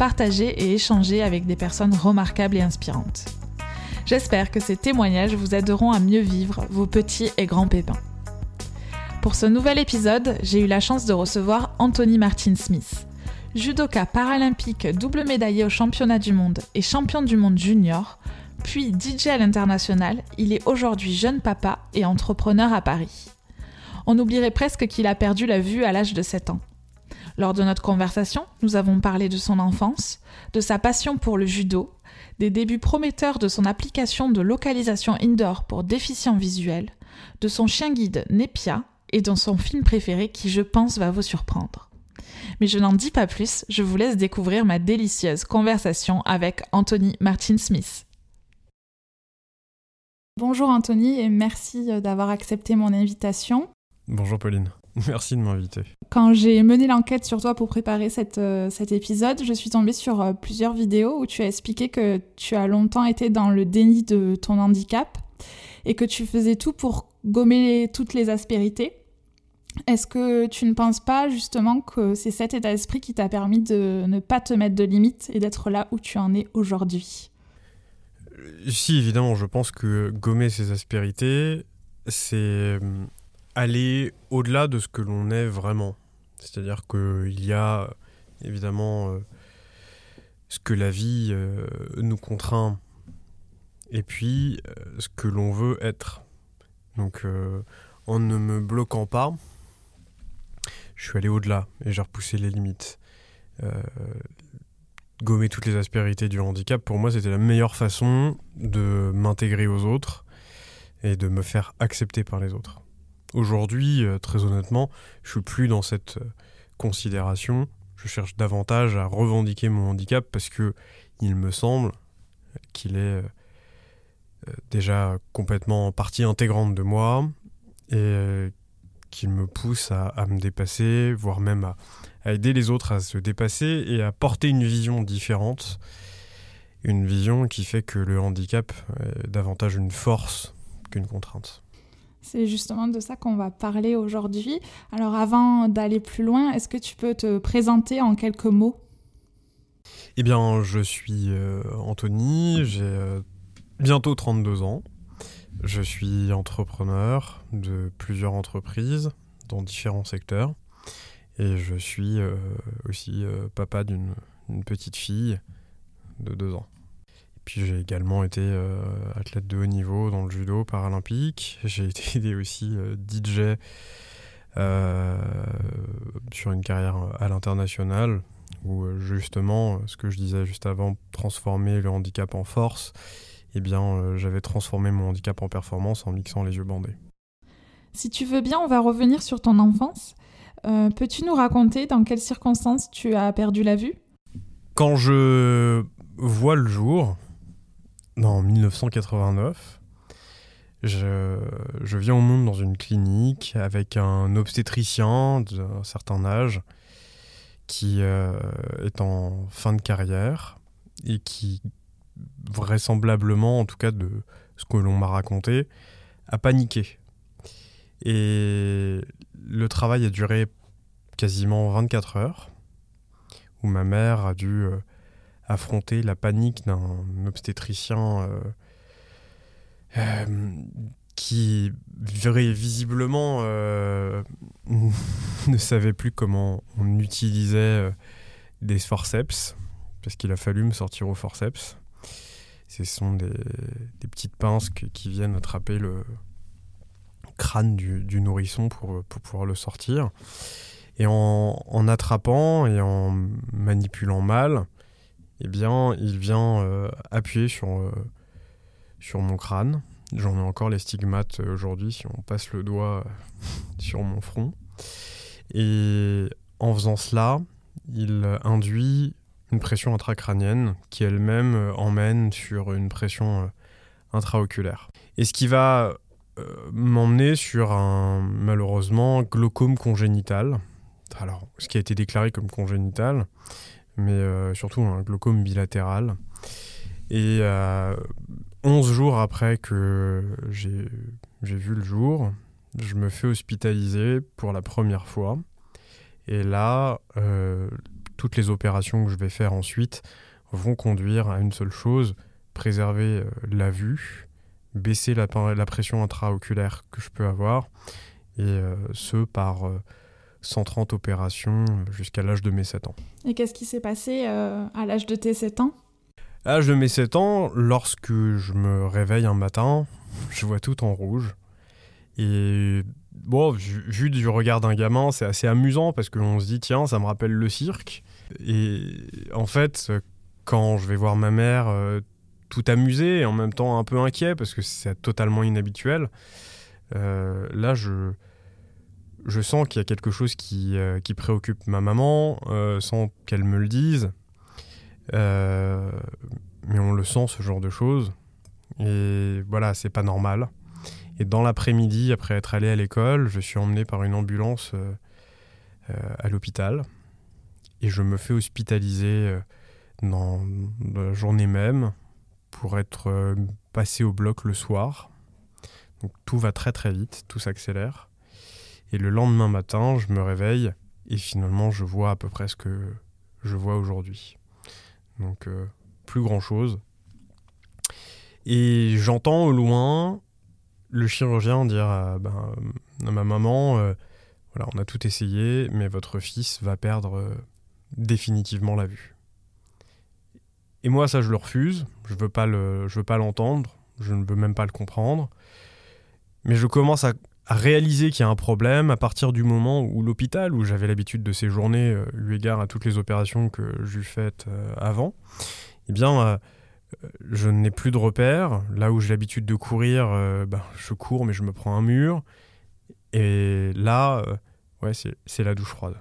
partager et échanger avec des personnes remarquables et inspirantes. J'espère que ces témoignages vous aideront à mieux vivre vos petits et grands pépins. Pour ce nouvel épisode, j'ai eu la chance de recevoir Anthony Martin Smith. Judoka paralympique double médaillé au championnat du monde et champion du monde junior, puis DJ à l'international, il est aujourd'hui jeune papa et entrepreneur à Paris. On oublierait presque qu'il a perdu la vue à l'âge de 7 ans. Lors de notre conversation, nous avons parlé de son enfance, de sa passion pour le judo, des débuts prometteurs de son application de localisation indoor pour déficients visuels, de son chien guide Nepia et de son film préféré qui je pense va vous surprendre. Mais je n'en dis pas plus, je vous laisse découvrir ma délicieuse conversation avec Anthony Martin Smith. Bonjour Anthony et merci euh, d'avoir accepté mon invitation. Bonjour Pauline. Merci de m'inviter. Quand j'ai mené l'enquête sur toi pour préparer euh, cet épisode, je suis tombée sur euh, plusieurs vidéos où tu as expliqué que tu as longtemps été dans le déni de ton handicap et que tu faisais tout pour gommer toutes les aspérités. Est-ce que tu ne penses pas justement que c'est cet état d'esprit qui t'a permis de ne pas te mettre de limites et d'être là où tu en es aujourd'hui? Si, évidemment, je pense que gommer ces aspérités, c'est aller au-delà de ce que l'on est vraiment. C'est-à-dire qu'il y a évidemment euh, ce que la vie euh, nous contraint et puis euh, ce que l'on veut être. Donc en ne me bloquant pas, je suis allé au-delà et j'ai repoussé les limites. gommer toutes les aspérités du handicap, pour moi, c'était la meilleure façon de m'intégrer aux autres et de me faire accepter par les autres. Aujourd'hui, euh, très honnêtement, je suis plus dans cette euh, considération. Je cherche davantage à revendiquer mon handicap parce que il me semble qu'il est euh, déjà complètement partie intégrante de moi et qu'il me pousse à, me dépasser, voire même à, aider les autres à se dépasser et à porter une vision différente. Une vision qui fait que le handicap est davantage une force qu'une contrainte. C'est justement de ça qu'on va parler aujourd'hui. Alors avant d'aller plus loin, est-ce que tu peux te présenter en quelques mots? Eh bien, je suis euh, Anthony, j'ai euh, bientôt 32 ans. Je suis entrepreneur de plusieurs entreprises dans différents secteurs. Et je suis euh, aussi papa d'une petite fille de 2 ans. Puis j'ai également été euh, athlète de haut niveau dans le judo paralympique. J'ai été aussi euh, DJ euh, sur une carrière à l'international où justement, ce que je disais juste avant, transformer le handicap en force, eh bien j'avais transformé mon handicap en performance en mixant les yeux bandés. Si tu veux bien, on va revenir sur ton enfance. Peux-tu nous raconter dans quelles circonstances tu as perdu la vue? Quand je vois le jour, en 1989. Je, je, viens au monde dans une clinique avec un obstétricien d'un certain âge qui euh, est en fin de carrière et qui, vraisemblablement, en tout cas de ce que l'on m'a raconté, a paniqué. Et le travail a duré quasiment 24 heures, où ma mère a dû euh, affronter la panique d'un obstétricien euh, euh, qui visiblement euh, ne savait plus comment on utilisait des forceps, parce qu'il a fallu me sortir au forceps. Ce sont des, petites pinces qui viennent attraper le crâne du, nourrisson pour, pouvoir le sortir. Et en, attrapant et en manipulant mal, eh bien, il vient euh, appuyer sur, euh, sur mon crâne. J'en ai encore les stigmates euh, aujourd'hui si on passe le doigt sur mon front. Et en faisant cela, il induit une pression intracrânienne qui elle-même emmène sur une pression intraoculaire. Et ce qui va m'emmener sur un malheureusement glaucome congénital. Alors, ce qui a été déclaré comme congénital, mais surtout un glaucome bilatéral. Et 11 jours après que j'ai vu le jour, je me fais hospitaliser pour la première fois. Et là, euh, toutes les opérations que je vais faire ensuite vont conduire à une seule chose, préserver euh, la vue, baisser la, pression intraoculaire que je peux avoir, et euh, ce par 130 opérations jusqu'à l'âge de mes 7 ans. Et qu'est-ce qui s'est passé à l'âge de tes 7 ans? À l'âge de mes 7 ans, lorsque je me réveille un matin, je vois tout en rouge. Et bon, vu du regard d'un gamin, c'est assez amusant parce qu'on se dit, tiens, ça me rappelle le cirque. Et en fait, quand je vais voir ma mère euh, tout amusée et en même temps un peu inquiet parce que c'est totalement inhabituel, euh, là, je, je sens qu'il y a quelque chose qui, euh, préoccupe ma maman sans qu'elle me le dise. mais on le sent, ce genre de choses. Et voilà, c'est pas normal. Et dans l'après-midi, après être allé à l'école, je suis emmené par une ambulance euh, euh, à l'hôpital. Et je me fais hospitaliser euh, dans la journée même pour être passé au bloc le soir. Donc tout va très très vite, tout s'accélère. Et le lendemain matin, je me réveille et finalement je vois à peu près ce que je vois aujourd'hui. Donc plus grand chose. Et j'entends au loin le chirurgien dire à, ben, ma maman euh, voilà, on a tout essayé, mais votre fils va perdre euh, définitivement la vue. Et moi, ça, je le refuse. Je veux pas le, je veux pas l'entendre. Je ne veux même pas le comprendre. Mais je commence à, réaliser qu'il y a un problème à partir du moment où l'hôpital, où j'avais l'habitude de séjourner, euh, eu égard à toutes les opérations que j'ai faites avant, eh bien, je n'ai plus de repères. Là où j'ai l'habitude de courir, euh, ben, je cours, mais je me prends un mur. Et là, euh, ouais, c'est la douche froide.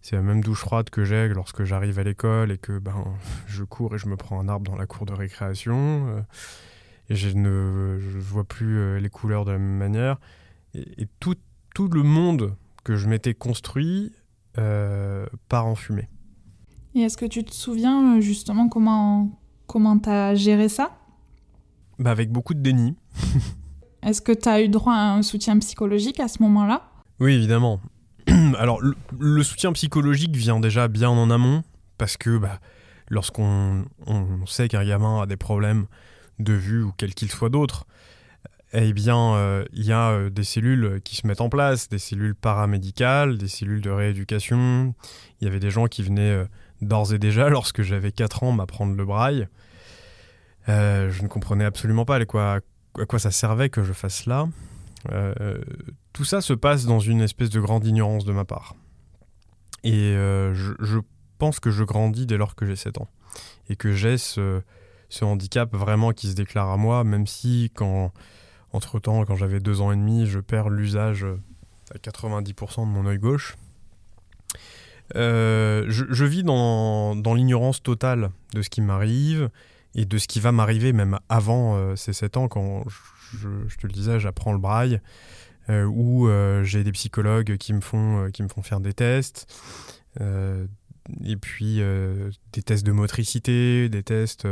C'est la même douche froide que j'ai lorsque j'arrive à l'école et que ben, je cours et je me prends un arbre dans la cour de récréation. Euh, et je ne vois plus les couleurs de la même manière. Et, tout, tout, le monde que je m'étais construit part en fumée. Et est-ce que tu te souviens justement comment, Comment t'as géré ça? Bah Avec beaucoup de déni. Est-ce que tu as eu droit à un soutien psychologique à ce moment-là? Oui, évidemment. Alors, le, soutien psychologique vient déjà bien en amont, parce que bah, lorsqu'on on sait qu'un gamin a des problèmes de vue ou quel qu'il soit d'autre, eh bien, euh, il y a euh, des cellules qui se mettent en place, des cellules paramédicales, des cellules de rééducation. Il y avait des gens qui venaient euh, d'ores et déjà, lorsque j'avais 4 ans, m'apprendre le braille. Euh, je ne comprenais absolument pas à quoi, ça servait que je fasse. Euh, tout ça se passe dans une espèce de grande ignorance de ma part. Et euh, je, pense que je grandis dès lors que j'ai 7 ans. Et que j'ai ce, handicap vraiment qui se déclare à moi, même si quand, entre-temps, quand j'avais 2 ans et demi, je perds l'usage à 90% de mon œil gauche. je, vis dans, dans l'ignorance totale de ce qui m'arrive et de ce qui va m'arriver même avant euh, ces 7 ans, quand je, te le disais, j'apprends le braille, euh, où euh, j'ai des psychologues qui me font, qui me font faire des tests, et puis des tests de motricité, des tests...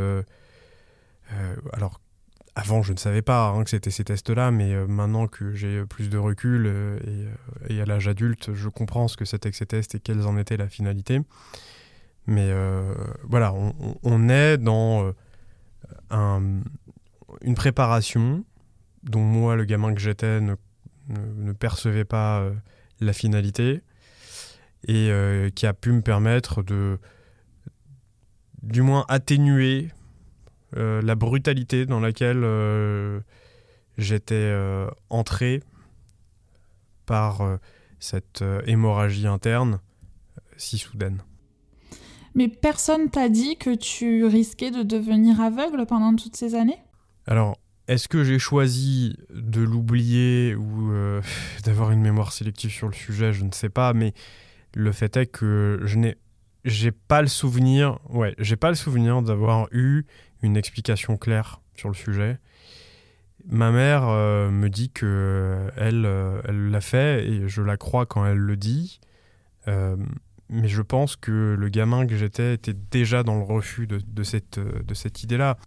alors, avant, je ne savais pas hein, que c'était ces tests-là, mais maintenant que j'ai plus de recul et, et, à l'âge adulte, je comprends ce que c'était que ces tests et quelles en étaient la finalité. Mais voilà, on, est dans une préparation dont moi, le gamin que j'étais, ne, ne, percevait pas euh, la finalité et euh, qui a pu me permettre de du moins atténuer euh, la brutalité dans laquelle j'étais entré par cette hémorragie interne si soudaine. Mais personne t'a dit que tu risquais de devenir aveugle pendant toutes ces années? Alors, est-ce que j'ai choisi de l'oublier ou euh, d'avoir une mémoire sélective sur le sujet? Je ne sais pas, mais le fait est que je n'ai j'ai pas le souvenir, ouais, j'ai pas le souvenir d'avoir eu une explication claire sur le sujet. Ma mère euh, me dit que elle, euh, elle l'a fait et je la crois quand elle le dit. Euh, mais je pense que le gamin que j'étais était déjà dans le refus de, de cette, de cette idée-là.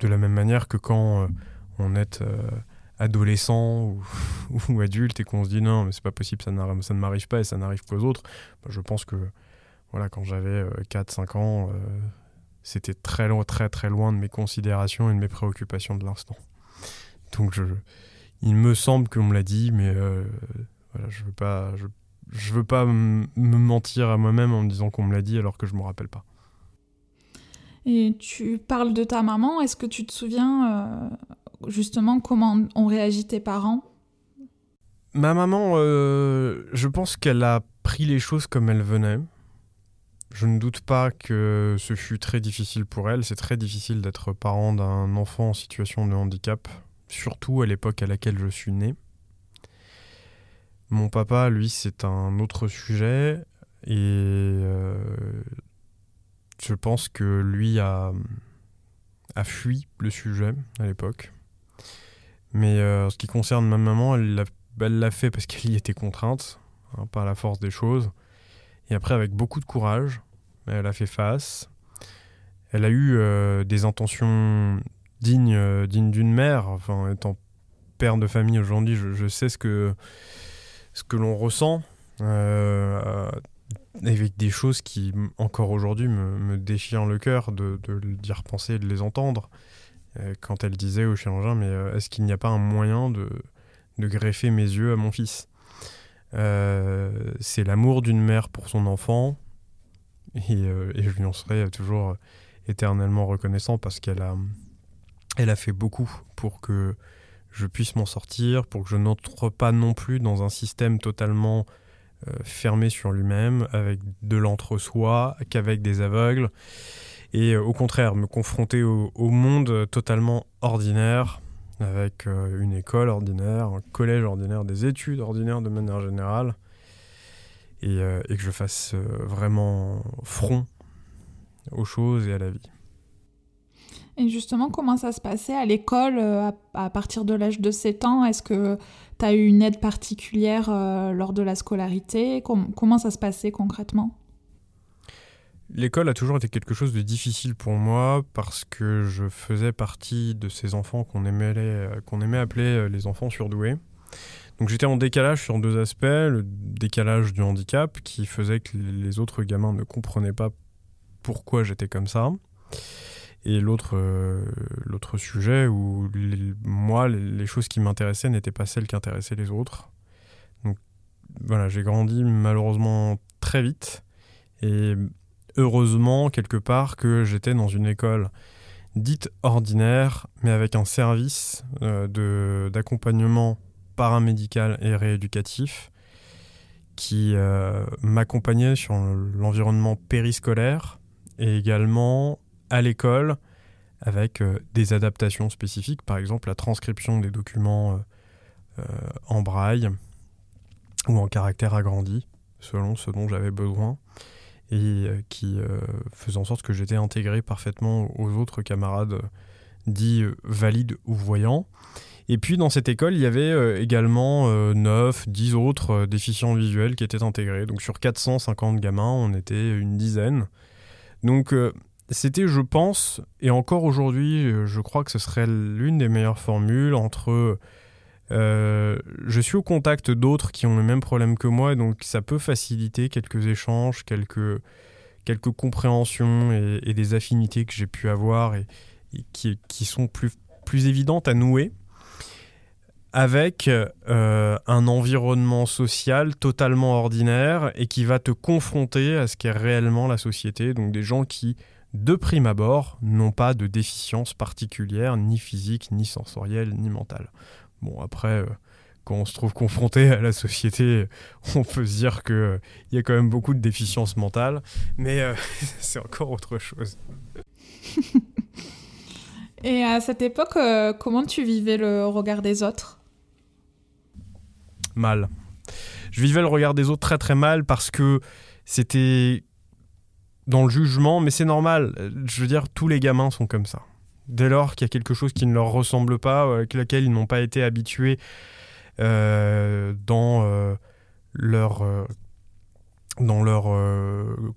De la même manière que quand on est adolescent ou, ou, adulte et qu'on se dit non, mais c'est pas possible, ça, ça ne m'arrive pas et ça n'arrive qu'aux autres, bah, je pense que voilà, quand j'avais 4-5 ans, c'était très loin, très très loin de mes considérations et de mes préoccupations de l'instant. Donc je, il me semble qu'on me l'a dit, mais euh, voilà, je veux pas, je, je veux pas me mentir à moi-même en me disant qu'on me l'a dit alors que je me rappelle pas. Et tu parles de ta maman. Est-ce que tu te souviens euh, justement comment ont réagi tes parents? Ma maman, euh, je pense qu'elle a pris les choses comme elles venaient. Je ne doute pas que ce fut très difficile pour elle. C'est très difficile d'être parent d'un enfant en situation de handicap, surtout à l'époque à laquelle je suis né. Mon papa, lui, c'est un autre sujet et euh, je pense que lui a, fui le sujet à l'époque. Mais euh, en ce qui concerne ma maman, elle l'a fait parce qu'elle y était contrainte, hein, par la force des choses. Et après, avec beaucoup de courage, elle a fait face. Elle a eu euh, des intentions dignes euh, dignes d'une mère. Enfin, étant père de famille aujourd'hui, je, sais ce que, ce que l'on ressent. Euh, avec des choses qui, encore aujourd'hui, me, déchirent le cœur de, d'y repenser de les entendre. quand elle disait au chirurgien, mais est-ce qu'il n'y a pas un moyen de greffer mes yeux à mon fils? C'est l'amour d'une mère pour son enfant, euh, et, je lui en serai toujours éternellement reconnaissant parce qu'elle a, elle a fait beaucoup pour que je puisse m'en sortir, pour que je n'entre pas non plus dans un système totalement euh, fermé sur lui-même, avec de l'entre-soi, qu'avec des aveugles, et euh, au contraire, me confronter au, monde totalement ordinaire, avec une école ordinaire, un collège ordinaire, des études ordinaires de manière générale, euh, et, que je fasse euh, vraiment front aux choses et à la vie. Et justement, comment ça se passait à l'école euh, à, partir de l'âge de 7 ans? Est-ce que tu as eu une aide particulière lors de la scolarité? Comment ça se passait concrètement? L'école a toujours été quelque chose de difficile pour moi parce que je faisais partie de ces enfants qu'on aimait, qu'on aimait appeler les enfants surdoués. Donc j'étais en décalage sur deux aspects, le décalage du handicap qui faisait que les autres gamins ne comprenaient pas pourquoi j'étais comme ça. Et l'autre euh, sujet où moi, les, choses qui m'intéressaient n'étaient pas celles qui intéressaient les autres. Donc voilà, j'ai grandi malheureusement très vite. Et heureusement, quelque part, que j'étais dans une école dite ordinaire, mais avec un service euh, d'accompagnement paramédical et rééducatif qui euh, m'accompagnait sur l'environnement périscolaire et également à l'école avec euh, des adaptations spécifiques, par exemple la transcription des documents en braille ou en caractère agrandi, selon ce dont j'avais besoin, et qui faisait en sorte que j'étais intégré parfaitement aux autres camarades dits valides ou voyants. Et puis dans cette école, il y avait euh, également 9, euh, 10 autres euh, déficients visuels qui étaient intégrés. Donc sur 450 gamins, on était une dizaine. Donc c'était, je pense, et encore aujourd'hui, je crois que ce serait l'une des meilleures formules entre... je suis au contact d'autres qui ont le même problème que moi, donc ça peut faciliter quelques échanges, quelques, quelques compréhensions et, des affinités que j'ai pu avoir et, qui, qui, sont plus, plus évidentes à nouer avec euh, un environnement social totalement ordinaire et qui va te confronter à ce qu'est réellement la société. Donc des gens qui, de prime abord, n'ont pas de déficience particulière, ni physique, ni sensorielle, ni mentale. Bon, après, euh, quand on se trouve confronté à la société, on peut se dire qu'il euh, y a quand même beaucoup de déficiences mentales, mais c'est encore autre chose. Et à cette époque, comment tu vivais le regard des autres? Mal. Je vivais le regard des autres très très mal parce que c'était dans le jugement, mais c'est normal. Je veux dire, tous les gamins sont comme ça. Dès lors qu'il y a quelque chose qui ne leur ressemble pas, avec laquelle ils n'ont pas été habitués dans leur dans leur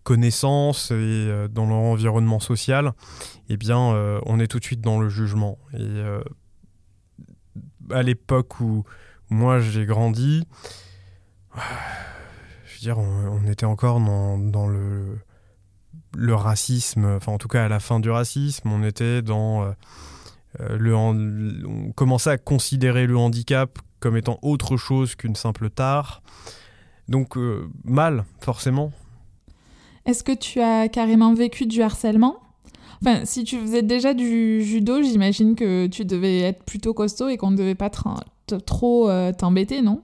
connaissance et dans leur environnement social, eh bien, on est tout de suite dans le jugement. Et à l'époque où moi j'ai grandi, je veux dire, on, était encore dans, le, le racisme, enfin en tout cas à la fin du racisme, on était dans euh, euh, le, on commençait à considérer le handicap comme étant autre chose qu'une simple tare. Donc euh, mal, forcément. Est-ce que tu as carrément vécu du harcèlement? Enfin, si tu faisais déjà du judo, j'imagine que tu devais être plutôt costaud et qu'on ne devait pas trop t'embêter, non?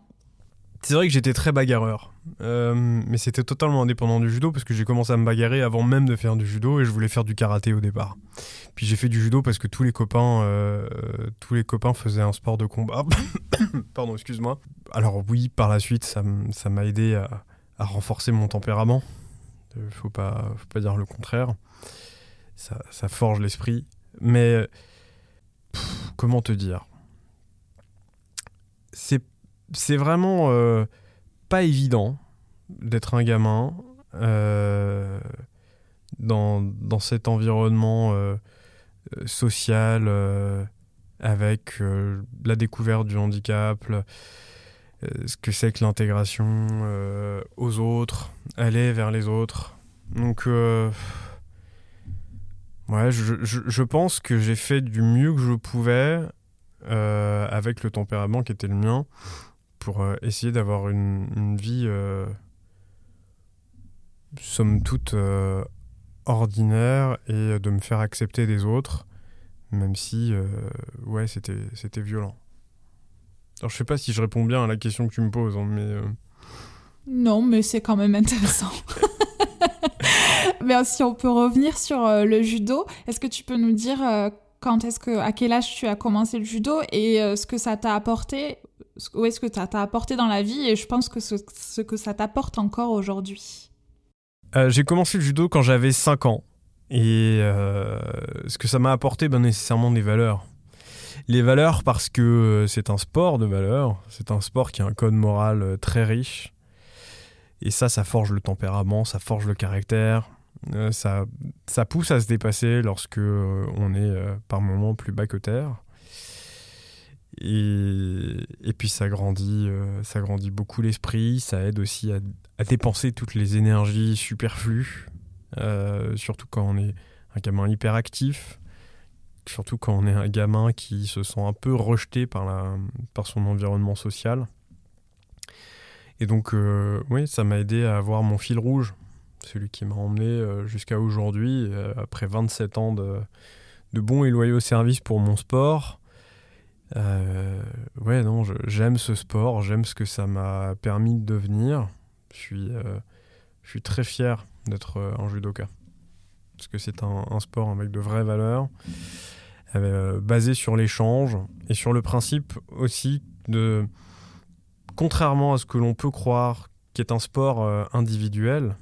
C'est vrai que j'étais très bagarreur. Euh, mais c'était totalement indépendant du judo parce que j'ai commencé à me bagarrer avant même de faire du judo et je voulais faire du karaté au départ. Puis j'ai fait du judo parce que tous les copains, euh, tous les copains faisaient un sport de combat. Pardon, excuse-moi. Alors oui, par la suite, ça m'a aidé à, renforcer mon tempérament. Faut pas, faut pas dire le contraire ça, forge l'esprit. Mais comment te dire? C'est vraiment euh, pas évident d'être un gamin euh, dans, dans, cet environnement euh, social avec la découverte du handicap, ce que c'est que l'intégration aux autres, aller vers les autres. Donc Ouais, je, je, pense que j'ai fait du mieux que je pouvais avec le tempérament qui était le mien pour euh, essayer d'avoir une, une, vie, euh, somme toute, ordinaire et de me faire accepter des autres, même si, ouais, c'était, c'était violent. Alors, je sais pas si je réponds bien à la question que tu me poses, hein, mais. Non, mais c'est quand même intéressant. Mais si on peut revenir sur euh, le judo, est-ce que tu peux nous dire euh, quand est-ce que, à quel âge tu as commencé le judo et euh, ce que ça t'a apporté, où est-ce que ça t'a apporté dans la vie et je pense que ce, que ça t'apporte encore aujourd'hui J'ai commencé le judo quand j'avais 5 ans et ce que ça m'a apporté, ben, nécessairement des valeurs. Les valeurs parce que c'est un sport de valeurs, c'est un sport qui a un code moral très riche. Et ça, ça forge le tempérament, ça forge le caractère, euh, ça, ça pousse à se dépasser lorsque euh, on est euh, par moments plus bas que terre. Et puis ça grandit, ça grandit beaucoup l'esprit, ça aide aussi à, dépenser toutes les énergies superflues, surtout quand on est un gamin hyperactif, surtout quand on est un gamin qui se sent un peu rejeté par, son environnement social. Et donc, oui, ça m'a aidé à avoir mon fil rouge celui qui m'a emmené euh, jusqu'à aujourd'hui, euh, après 27 ans de bons et loyaux services pour mon sport. Euh, ouais, non, j'aime ce sport, j'aime ce que ça m'a permis de devenir. Je suis, je suis très fier d'être un judoka. Parce que c'est un, un, sport avec de vraies valeurs, basé sur l'échange et sur le principe aussi de, contrairement à ce que l'on peut croire, qui est un sport individuel,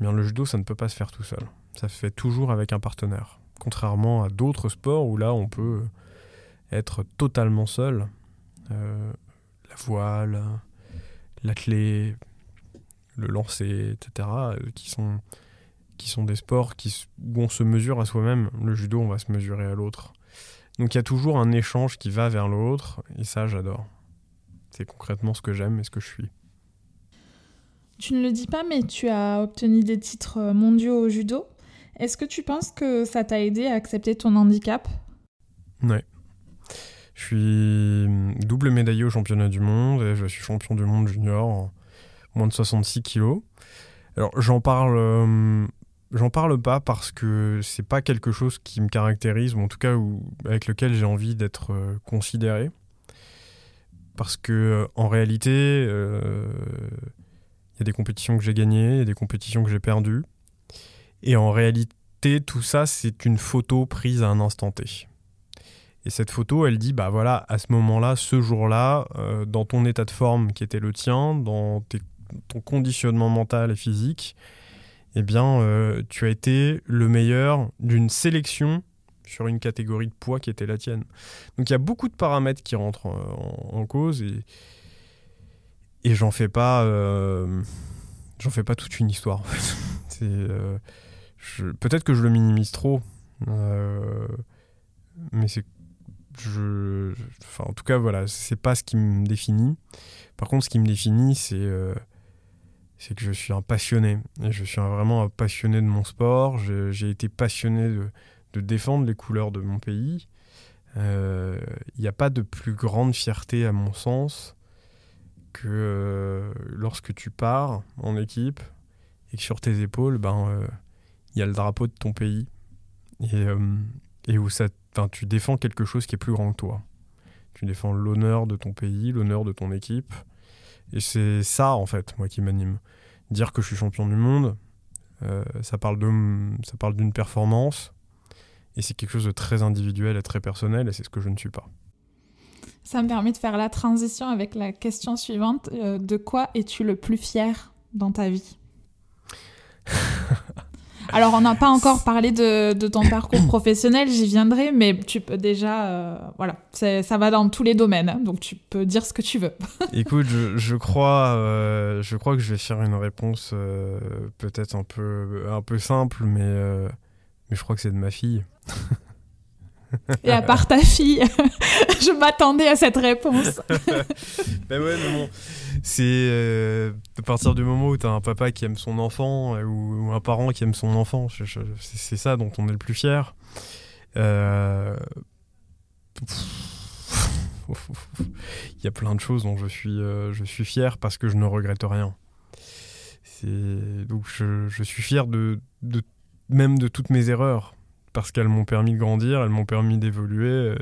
Bien, le judo, ça ne peut pas se faire tout seul. Ça se fait toujours avec un partenaire. Contrairement à d'autres sports où là, on peut être totalement seul. Euh, la voile, l'athlé, le lancer, etc., euh, qui sont, qui sont des sports qui, où on se mesure à soi-même. Le judo, on va se mesurer à l'autre. Donc il y a toujours un échange qui va vers l'autre, et ça, j'adore. C'est concrètement ce que j'aime et ce que je suis. Tu ne le dis pas, mais tu as obtenu des titres euh, mondiaux au judo. Est-ce que tu penses que ça t'a aidé à accepter ton handicap? Oui. Je suis hum, double médaillé au championnat du monde et je suis champion du monde junior en moins de 66 kilos. Alors j'en parle, hum, j'en parle pas parce que c'est pas quelque chose qui me caractérise ou en tout cas avec lequel j'ai envie d'être euh, considéré. Parce que euh, en réalité, il y a des compétitions que j'ai gagnées, il y a des compétitions que j'ai perdues. Et en réalité, tout ça, c'est une photo prise à un instant T. Et cette photo, elle dit, bah voilà, à ce moment-là, ce jour-là, euh, dans ton état de forme qui était le tien, dans ton conditionnement mental et physique, eh bien, euh, tu as été le meilleur d'une sélection sur une catégorie de poids qui était la tienne. Donc il y a beaucoup de paramètres qui rentrent en, cause et, j'en fais pas euh, j'en fais pas toute une histoire. peut-être que je le minimise trop, mais c'est enfin, en tout cas, voilà, c'est pas ce qui me définit. Par contre, ce qui me définit, c'est euh, que je suis un passionné. Je suis vraiment un passionné de mon sport. J'ai été passionné de, de, défendre les couleurs de mon pays. Il euh, n'y a pas de plus grande fierté, à mon sens, que euh, lorsque tu pars en équipe et que sur tes épaules, ben, il y a le drapeau de ton pays. Et, et où ça tu défends quelque chose qui est plus grand que toi. Tu défends l'honneur de ton pays, l'honneur de ton équipe. Et c'est ça, en fait, moi, qui m'anime. Dire que je suis champion du monde, euh, ça parle d'une performance. Et c'est quelque chose de très individuel et très personnel, et c'est ce que je ne suis pas. Ça me permet de faire la transition avec la question suivante. Euh, de quoi es-tu le plus fier dans ta vie? Alors, on n'a pas encore parlé de, ton parcours professionnel, j'y viendrai, mais tu peux déjà. Euh, voilà, ça va dans tous les domaines, hein, donc tu peux dire ce que tu veux. Écoute, je, crois, euh, je crois que je vais faire une réponse euh, peut-être un peu, un peu simple, mais, mais je crois que c'est de ma fille. Et à part ta fille, je m'attendais à cette réponse. ben ouais, mais bon, c'est euh, à partir du moment où tu as un papa qui aime son enfant euh, ou, un parent qui aime son enfant, c'est ça dont on est le plus fier. Euh, il y a plein de choses dont je suis, fier parce que je ne regrette rien. Donc je, suis fier de, même de toutes mes erreurs parce qu'elles m'ont permis de grandir, elles m'ont permis d'évoluer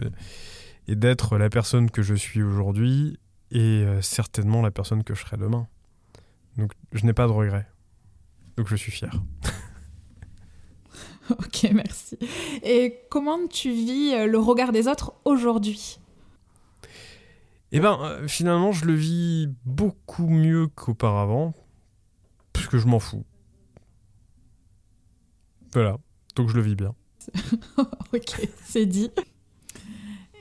et d'être la personne que je suis aujourd'hui et euh, certainement la personne que je serai demain. Donc je n'ai pas de regrets. Donc je suis fier. ok, merci. Et comment tu vis euh, le regard des autres aujourd'hui? Eh ben, finalement, je le vis beaucoup mieux qu'auparavant, puisque je m'en fous. Voilà, donc je le vis bien. ok, c'est dit.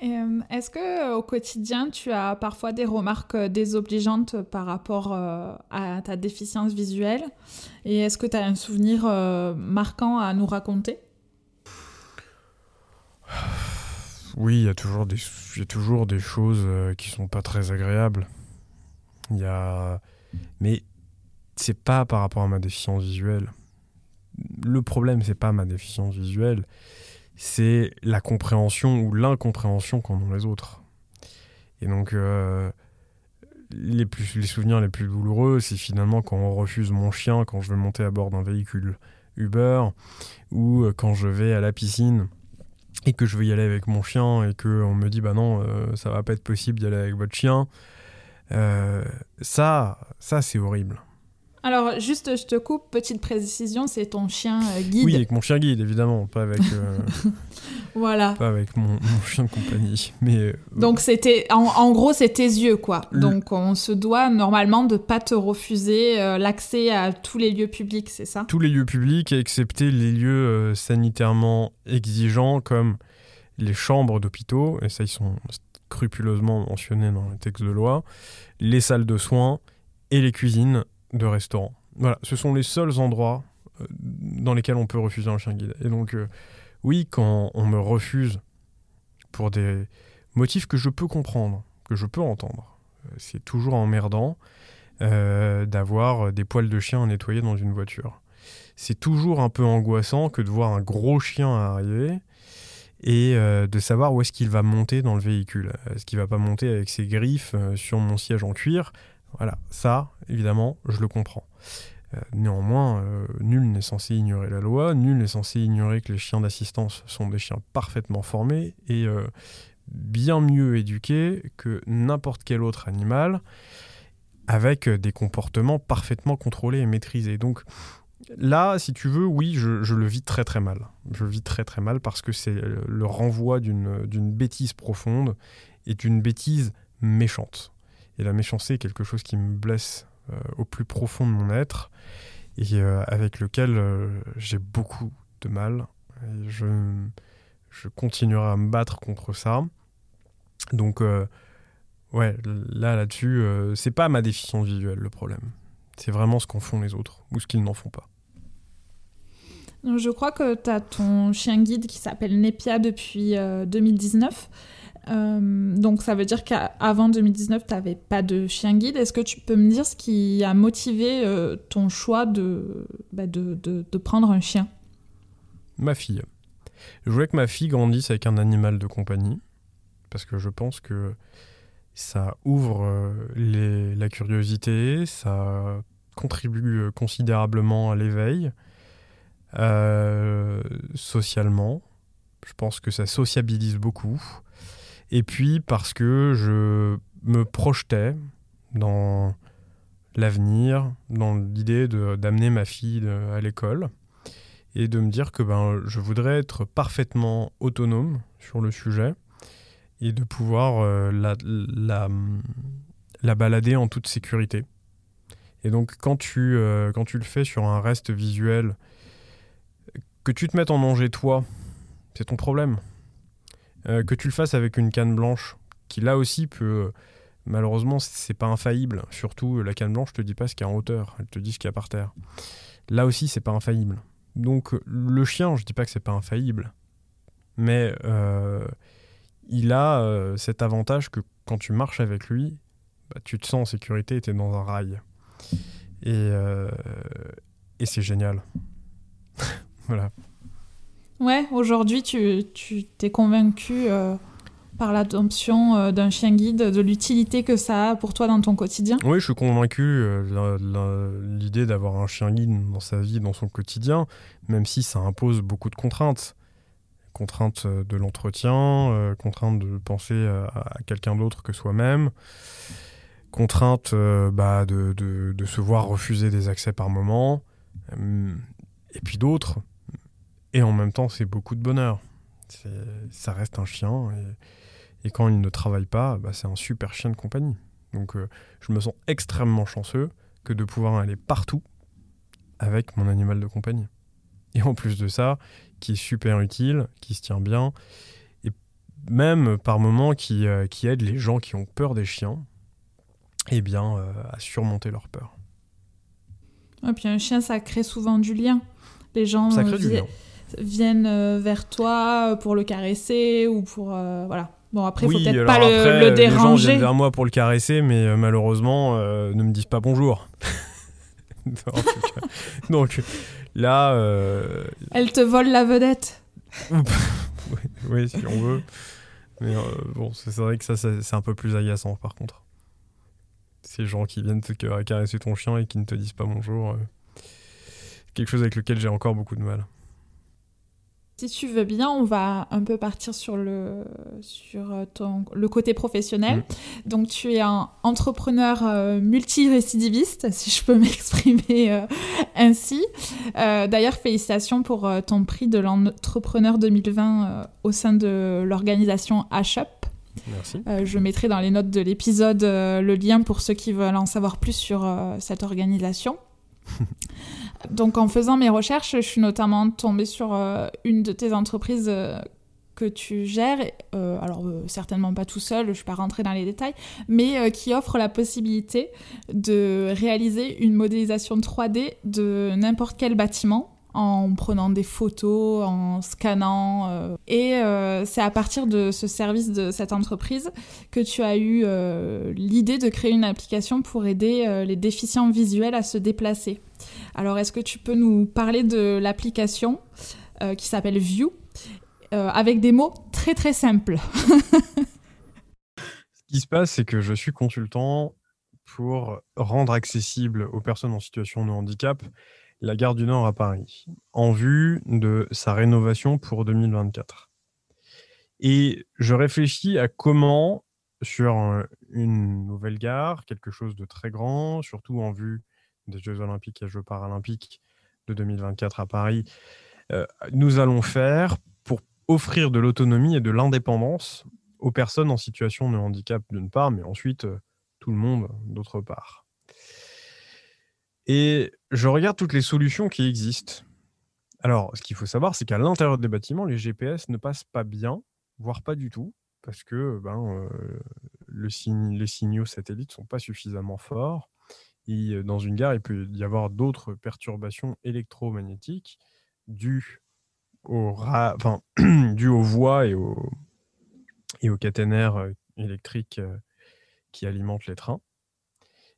Euh, est-ce que au quotidien, tu as parfois des remarques euh, désobligeantes par rapport euh, à ta déficience visuelle? Et est-ce que tu as un souvenir marquant à nous raconter? Oui, il y, a toujours des, y a toujours des choses qui sont pas très agréables. Il y a... Mais c'est pas par rapport à ma déficience visuelle. Le problème, c'est pas ma déficience visuelle, c'est la compréhension ou l'incompréhension qu'en ont les autres. Et donc, euh, les, plus, les souvenirs les plus douloureux, c'est finalement quand on refuse mon chien quand je veux monter à bord d'un véhicule Uber, ou euh, quand je vais à la piscine et que je veux y aller avec mon chien et qu'on me dit bah non, euh, ça va pas être possible d'y aller avec votre chien. ça, ça c'est horrible. Alors, juste, je te coupe, petite précision, c'est ton chien euh, guide. Oui, avec mon chien guide, évidemment, pas avec, euh, voilà. pas avec mon, chien de compagnie. Mais, euh, Donc, c'était, en, gros, c'est tes yeux, quoi. Donc, on se doit normalement de pas te refuser l'accès à tous les lieux publics, c'est ça? Tous les lieux publics, excepté les lieux sanitairement exigeants, comme les chambres d'hôpitaux, et ça, ils sont scrupuleusement mentionnés dans le texte de loi, les salles de soins et les cuisines de restaurants. Voilà, ce sont les seuls endroits euh, dans lesquels on peut refuser un chien guide. Et donc, euh, oui, quand on me refuse pour des motifs que je peux comprendre, que je peux entendre, euh, c'est toujours emmerdant d'avoir des poils de chien à nettoyer dans une voiture. C'est toujours un peu angoissant que de voir un gros chien arriver et de savoir où est-ce qu'il va monter dans le véhicule. Est-ce qu'il va pas monter avec ses griffes sur mon siège en cuir voilà, ça, évidemment, je le comprends. Euh, néanmoins, euh, nul n'est censé ignorer la loi, nul n'est censé ignorer que les chiens d'assistance sont des chiens parfaitement formés et euh, bien mieux éduqués que n'importe quel autre animal, avec des comportements parfaitement contrôlés et maîtrisés. Donc là, si tu veux, oui, je, je le vis très très mal. Je le vis très très mal parce que c'est le renvoi d'une bêtise profonde et d'une bêtise méchante. Et la méchanceté est quelque chose qui me blesse euh, au plus profond de mon être. et avec lequel j'ai beaucoup de mal. Je continuerai à me battre contre ça. Donc, ouais, là, là-dessus, c'est pas ma déficience visuelle le problème. C'est vraiment ce qu'en font les autres ou ce qu'ils n'en font pas. Je crois que tu as ton chien guide qui s'appelle Nepia depuis 2019. Euh, euh, donc ça veut dire qu'avant 2019, tu n'avais pas de chien guide. Est-ce que tu peux me dire ce qui a motivé euh, ton choix de, bah, de, prendre un chien? Ma fille. Je voulais que ma fille grandisse avec un animal de compagnie. Parce que je pense que ça ouvre les, la curiosité, ça contribue considérablement à l'éveil. Euh, socialement. Je pense que ça sociabilise beaucoup. Et puis parce que je me projetais dans l'avenir, dans l'idée d'amener ma fille à l'école et de me dire que ben, je voudrais être parfaitement autonome sur le sujet et de pouvoir euh, la, la, la, balader en toute sécurité. Et donc quand tu, euh, quand tu le fais sur un reste visuel que tu te mettes en danger toi, c'est ton problème. Euh, que tu le fasses avec une canne blanche, qui là aussi peut. Malheureusement, c'est pas infaillible. Surtout, la canne blanche te dit pas ce qu'il y a en hauteur, elle te dit ce qu'il y a par terre. Là aussi, c'est pas infaillible. Donc, le chien, je dis pas que c'est pas infaillible, mais euh, il a euh, cet avantage que quand tu marches avec lui, bah, tu te sens en sécurité et tu es dans un rail. Et, et c'est génial. Voilà. Ouais, aujourd'hui, tu, tu t'es convaincu euh, par l'adoption euh, d'un chien guide de l'utilité que ça a pour toi dans ton quotidien? Oui, je suis convaincu euh, l'idée d'avoir un chien guide dans sa vie, dans son quotidien, même si ça impose beaucoup de contraintes. Contraintes de l'entretien, contraintes de penser à, quelqu'un d'autre que soi-même, contraintes bah, de, de, de, se voir refuser des accès par moment, et puis d'autres et en même temps, c'est beaucoup de bonheur. Ça reste un chien. Et, quand il ne travaille pas, bah, c'est un super chien de compagnie. Donc euh, je me sens extrêmement chanceux que de pouvoir aller partout avec mon animal de compagnie. Et en plus de ça, qui est super utile, qui se tient bien, et même par moments qui, euh, qui aide les gens qui ont peur des chiens eh bien, euh, à surmonter leur peur. Et puis un chien, ça crée souvent du lien. Les gens ça crée du lien viennent euh, vers toi pour le caresser ou pour euh, voilà. Bon après il faut peut-être pas le, déranger. Les gens viennent vers moi pour le caresser, mais euh, malheureusement ne me disent pas bonjour. Donc là. Elle te vole la vedette. oui, si on veut. Mais bon, c'est vrai que ça, c'est un peu plus agaçant par contre. Ces gens qui viennent te caresser ton chien et qui ne te disent pas bonjour. quelque chose avec lequel j'ai encore beaucoup de mal. Si tu veux bien, on va un peu partir sur le, sur euh, ton, le côté professionnel. Mm. Donc, tu es un entrepreneur euh, multirécidiviste, si je peux m'exprimer euh, ainsi. D'ailleurs, félicitations pour ton prix de l'entrepreneur 2020 au sein de l'organisation HUP. Merci. je mettrai dans les notes de l'épisode le lien pour ceux qui veulent en savoir plus sur cette organisation. Donc en faisant mes recherches, je suis notamment tombée sur euh, une de tes entreprises euh, que tu gères, euh, alors certainement pas tout seul, je ne suis pas rentrée dans les détails, mais qui offre la possibilité de réaliser une modélisation 3D de n'importe quel bâtiment en prenant des photos, en scannant. et c'est à partir de ce service de cette entreprise que tu as eu l'idée de créer une application pour aider les déficients visuels à se déplacer. Alors, est-ce que tu peux nous parler de l'application euh, qui s'appelle View euh, avec des mots très très simples? Ce qui se passe, c'est que je suis consultant pour rendre accessible aux personnes en situation de handicap la gare du Nord à Paris, en vue de sa rénovation pour 2024. Et je réfléchis à comment, sur une nouvelle gare, quelque chose de très grand, surtout en vue des Jeux olympiques et Jeux paralympiques de 2024 à Paris, euh, nous allons faire pour offrir de l'autonomie et de l'indépendance aux personnes en situation de handicap d'une part, mais ensuite euh, tout le monde d'autre part. Et je regarde toutes les solutions qui existent. Alors, ce qu'il faut savoir, c'est qu'à l'intérieur des bâtiments, les GPS ne passent pas bien, voire pas du tout, parce que ben, le les signaux satellites ne sont pas suffisamment forts. Et dans une gare, il peut y avoir d'autres perturbations électromagnétiques dues aux, voies et aux, et aux caténaires électriques qui alimentent les trains.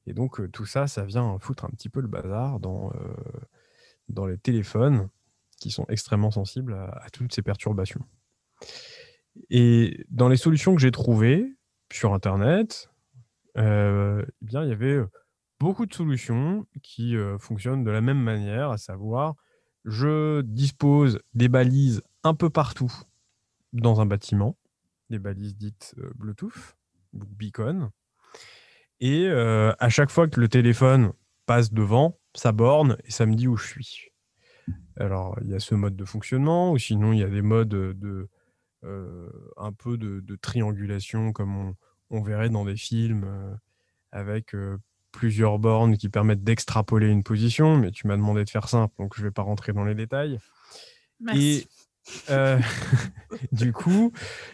Et donc, tout ça, ça vient foutre un petit peu le bazar dans, les téléphones qui sont extrêmement sensibles à, toutes ces perturbations. Et dans les solutions que j'ai trouvées sur Internet, eh bien, il y avait beaucoup de solutions qui fonctionnent de la même manière, à savoir, je dispose des balises un peu partout dans un bâtiment, des balises dites Bluetooth, ou beacon, et à chaque fois que le téléphone passe devant, ça borne et ça me dit où je suis. Alors, il y a ce mode de fonctionnement, ou sinon, il y a des modes de, un peu de, triangulation, comme on, verrait dans des films, avec plusieurs bornes qui permettent d'extrapoler une position, mais tu m'as demandé de faire simple, donc je ne vais pas rentrer dans les détails. Merci. Et du coup,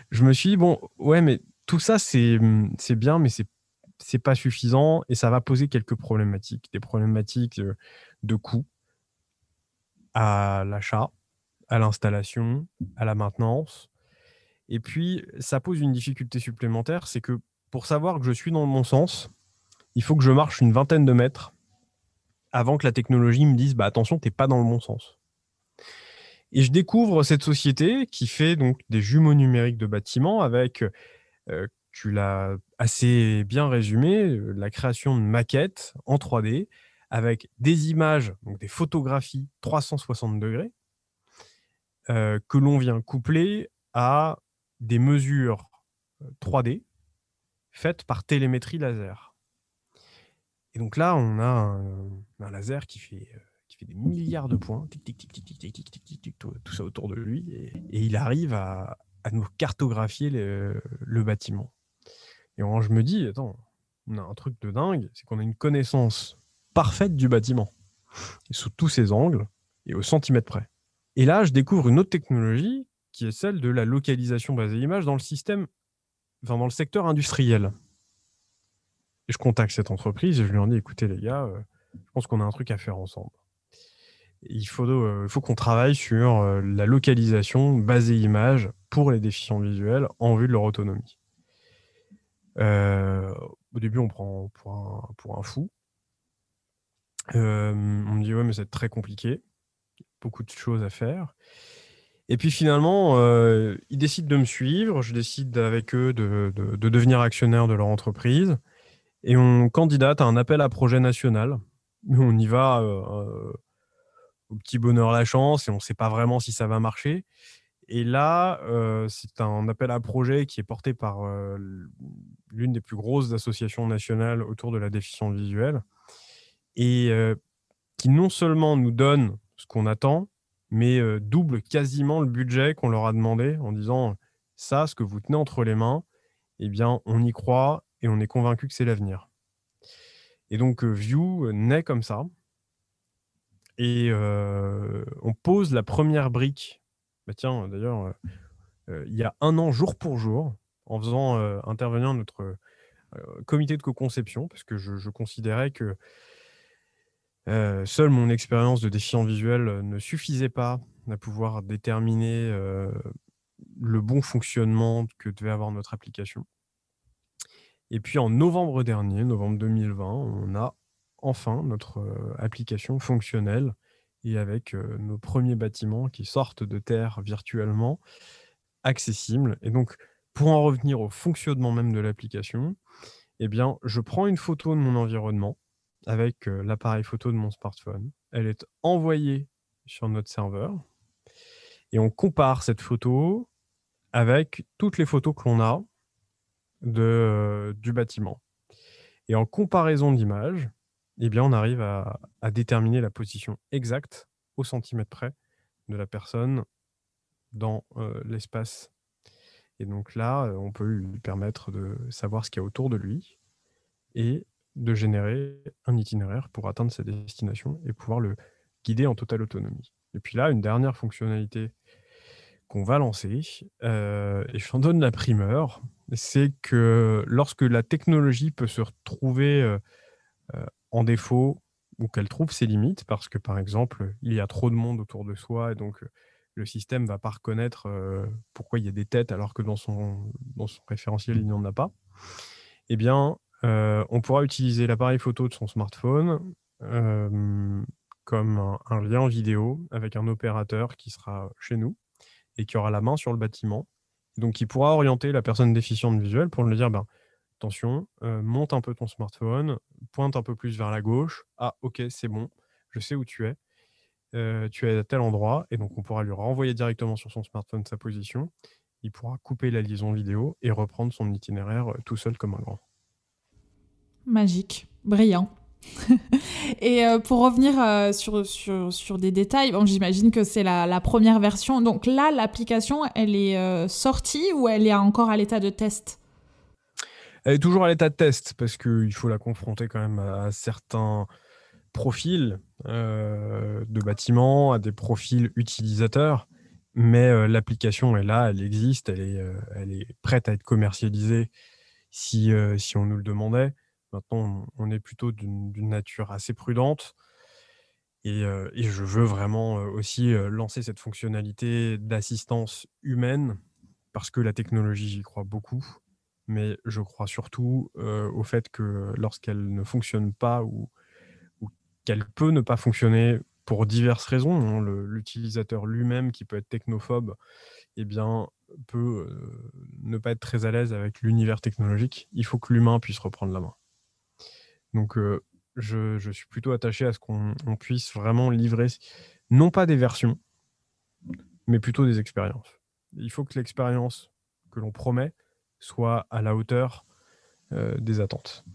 je me suis dit, bon, ouais, mais tout ça, c'est bien, mais c'est c'est pas suffisant et ça va poser quelques problématiques, des problématiques de coût à l'achat, à l'installation, à la maintenance. Et puis, ça pose une difficulté supplémentaire, c'est que pour savoir que je suis dans le bon sens, il faut que je marche une vingtaine de mètres avant que la technologie me dise bah, attention, tu n'es pas dans le bon sens. Et je découvre cette société qui fait donc des jumeaux numériques de bâtiments avec, euh, tu l'as assez bien résumé, euh, la création de maquettes en 3D avec des images, donc des photographies 360 degrés, euh, que l'on vient coupler à des mesures 3D faites par télémétrie laser. Et donc là, on a un, laser qui fait, euh, qui fait des milliards de points, tout, ça autour de lui, et, il arrive à, nous cartographier le bâtiment. Et je me dis, attends, on a un truc de dingue, c'est qu'on a une connaissance parfaite du bâtiment, sous tous ses angles et au centimètre près. Et là, je découvre une autre technologie qui est celle de la localisation basée image dans le système, enfin, dans le secteur industriel je contacte cette entreprise et je lui en dis écoutez, les gars, euh, je pense qu'on a un truc à faire ensemble. Il faut, euh, faut qu'on travaille sur euh, la localisation basée image pour les déficients visuels en vue de leur autonomie. Au début, on prend pour un, un fou. on me dit ouais, mais c'est très compliqué, beaucoup de choses à faire. Et puis finalement, ils décident de me suivre. Je décide avec eux de, de devenir actionnaire de leur entreprise et on candidate à un appel à projet national. On y va euh, euh, au petit bonheur la chance et on ne sait pas vraiment si ça va marcher. Et là, euh, c'est un appel à projet qui est porté par l'une des plus grosses associations nationales autour de la déficience visuelle et qui non seulement nous donne ce qu'on attend, mais double quasiment le budget qu'on leur a demandé en disant ça, ce que vous tenez entre les mains, eh bien, on y croit et on est convaincu que c'est l'avenir. Et donc View naît comme ça. Et on pose la première brique. Bah tiens, d'ailleurs, il y a un an, jour pour jour, en faisant intervenir notre comité de co-conception, parce que je, considérais que seule mon expérience de déficient visuel ne suffisait pas à pouvoir déterminer le bon fonctionnement que devait avoir notre application. Et puis en novembre dernier, novembre 2020, on a enfin notre application fonctionnelle et avec nos premiers bâtiments qui sortent de terre virtuellement, accessibles. Et donc, pour en revenir au fonctionnement même de l'application, eh bien, je prends une photo de mon environnement avec l'appareil photo de mon smartphone. Elle est envoyée sur notre serveur et on compare cette photo avec toutes les photos que l'on a du bâtiment. Et en comparaison d'images, eh bien, on arrive à, déterminer la position exacte au centimètre près de la personne dans euh, l'espace. Et donc là, euh, on peut lui permettre de savoir ce qu'il y a autour de lui et de générer un itinéraire pour atteindre sa destination et pouvoir le guider en totale autonomie. Et puis là, une dernière fonctionnalité qu'on va lancer, euh, et je donne la primeur, c'est que lorsque la technologie peut se retrouver en défaut ou qu'elle trouve ses limites, parce que par exemple, il y a trop de monde autour de soi et donc le système va pas reconnaître pourquoi il y a des têtes alors que dans son, dans son référentiel, il n'y en a pas, eh bien, on pourra utiliser l'appareil photo de son smartphone comme un, lien vidéo avec un opérateur qui sera chez nous et qui aura la main sur le bâtiment. Donc, qui pourra orienter la personne déficiente visuelle pour lui dire ben, attention, monte un peu ton smartphone, pointe un peu plus vers la gauche. Ah, ok, c'est bon, je sais où tu es. tu es à tel endroit. Et donc, on pourra lui renvoyer directement sur son smartphone sa position. Il pourra couper la liaison vidéo et reprendre son itinéraire tout seul comme un grand. Magique, brillant. et euh, pour revenir euh, sur, sur, sur, des détails, bon, j'imagine que c'est la, la, première version. Donc là, l'application, elle est euh, sortie ou elle est encore à l'état de test? Elle est toujours à l'état de test parce qu'il faut la confronter quand même à, certains profils de bâtiments, à des profils utilisateurs. Mais l'application est là, elle existe, elle est, est prête à être commercialisée si, si on nous le demandait. Maintenant, on est plutôt d'une nature assez prudente. Et, je veux vraiment aussi lancer cette fonctionnalité d'assistance humaine parce que la technologie, j'y crois beaucoup. Mais je crois surtout au fait que lorsqu'elle ne fonctionne pas ou, qu'elle peut ne pas fonctionner pour diverses raisons, hein, l'utilisateur lui-même qui peut être technophobe, eh bien, peut ne pas être très à l'aise avec l'univers technologique. Il faut que l'humain puisse reprendre la main. Donc, je, suis plutôt attaché à ce qu'on puisse vraiment livrer, non pas des versions, mais plutôt des expériences. Il faut que l'expérience que l'on promet soit à la hauteur des attentes.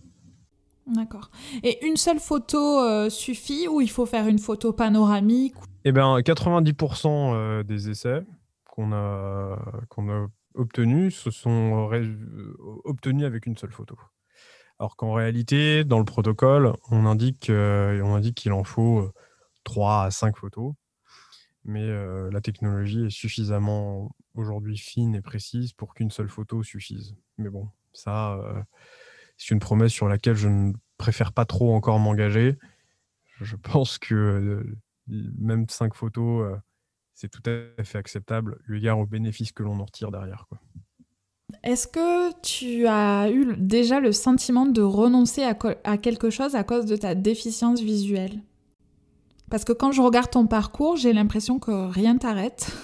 D'accord. Et une seule photo suffit ou il faut faire une photo panoramique Eh bien, 90% des essais qu'on a, qu'on a obtenus se sont obtenus avec une seule photo. Alors qu'en réalité, dans le protocole, on indique, euh, on indique qu'il en faut 3 euh, à 5 photos. Mais euh, la technologie est suffisamment aujourd'hui fine et précise pour qu'une seule photo suffise. Mais bon, ça, c'est une promesse sur laquelle je ne préfère pas trop encore m'engager. Je pense que même 5 photos, c'est tout à fait acceptable, eu égard aux bénéfices que l'on en retire derrière. Est-ce que tu as eu déjà le sentiment de renoncer à, quelque chose à cause de ta déficience visuelle? Parce que quand je regarde ton parcours, j'ai l'impression que rien t'arrête,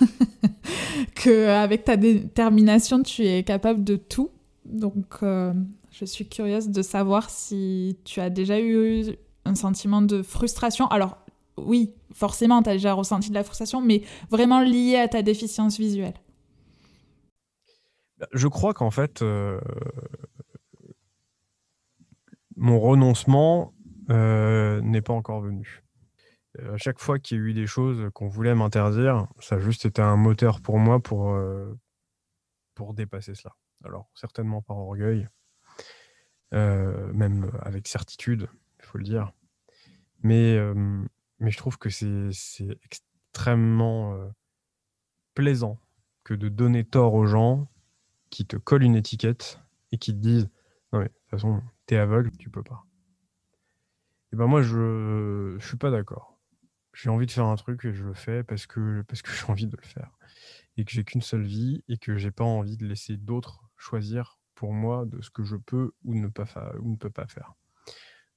qu'avec ta détermination, tu es capable de tout. Donc, euh, je suis curieuse de savoir si tu as déjà eu un sentiment de frustration. Alors, oui, forcément, tu as déjà ressenti de la frustration, mais vraiment lié à ta déficience visuelle. Bah, je crois qu'en fait, euh, mon renoncement euh, n'est pas encore venu. Euh, à chaque fois qu'il y a eu des choses qu'on voulait m'interdire, ça a juste été un moteur pour moi pour, pour dépasser cela. Alors, certainement par orgueil, même avec certitude, il faut le dire. Mais, mais je trouve que c'est extrêmement plaisant que de donner tort aux gens qui te collent une étiquette et qui te disent Non, mais de toute façon, t'es aveugle, tu peux pas. Et ben moi, je, je suis pas d'accord. J'ai envie de faire un truc et je le fais parce que, j'ai envie de le faire. Et que j'ai qu'une seule vie et que j'ai pas envie de laisser d'autres choisir pour moi de ce que je peux ou ne, pas peux pas faire.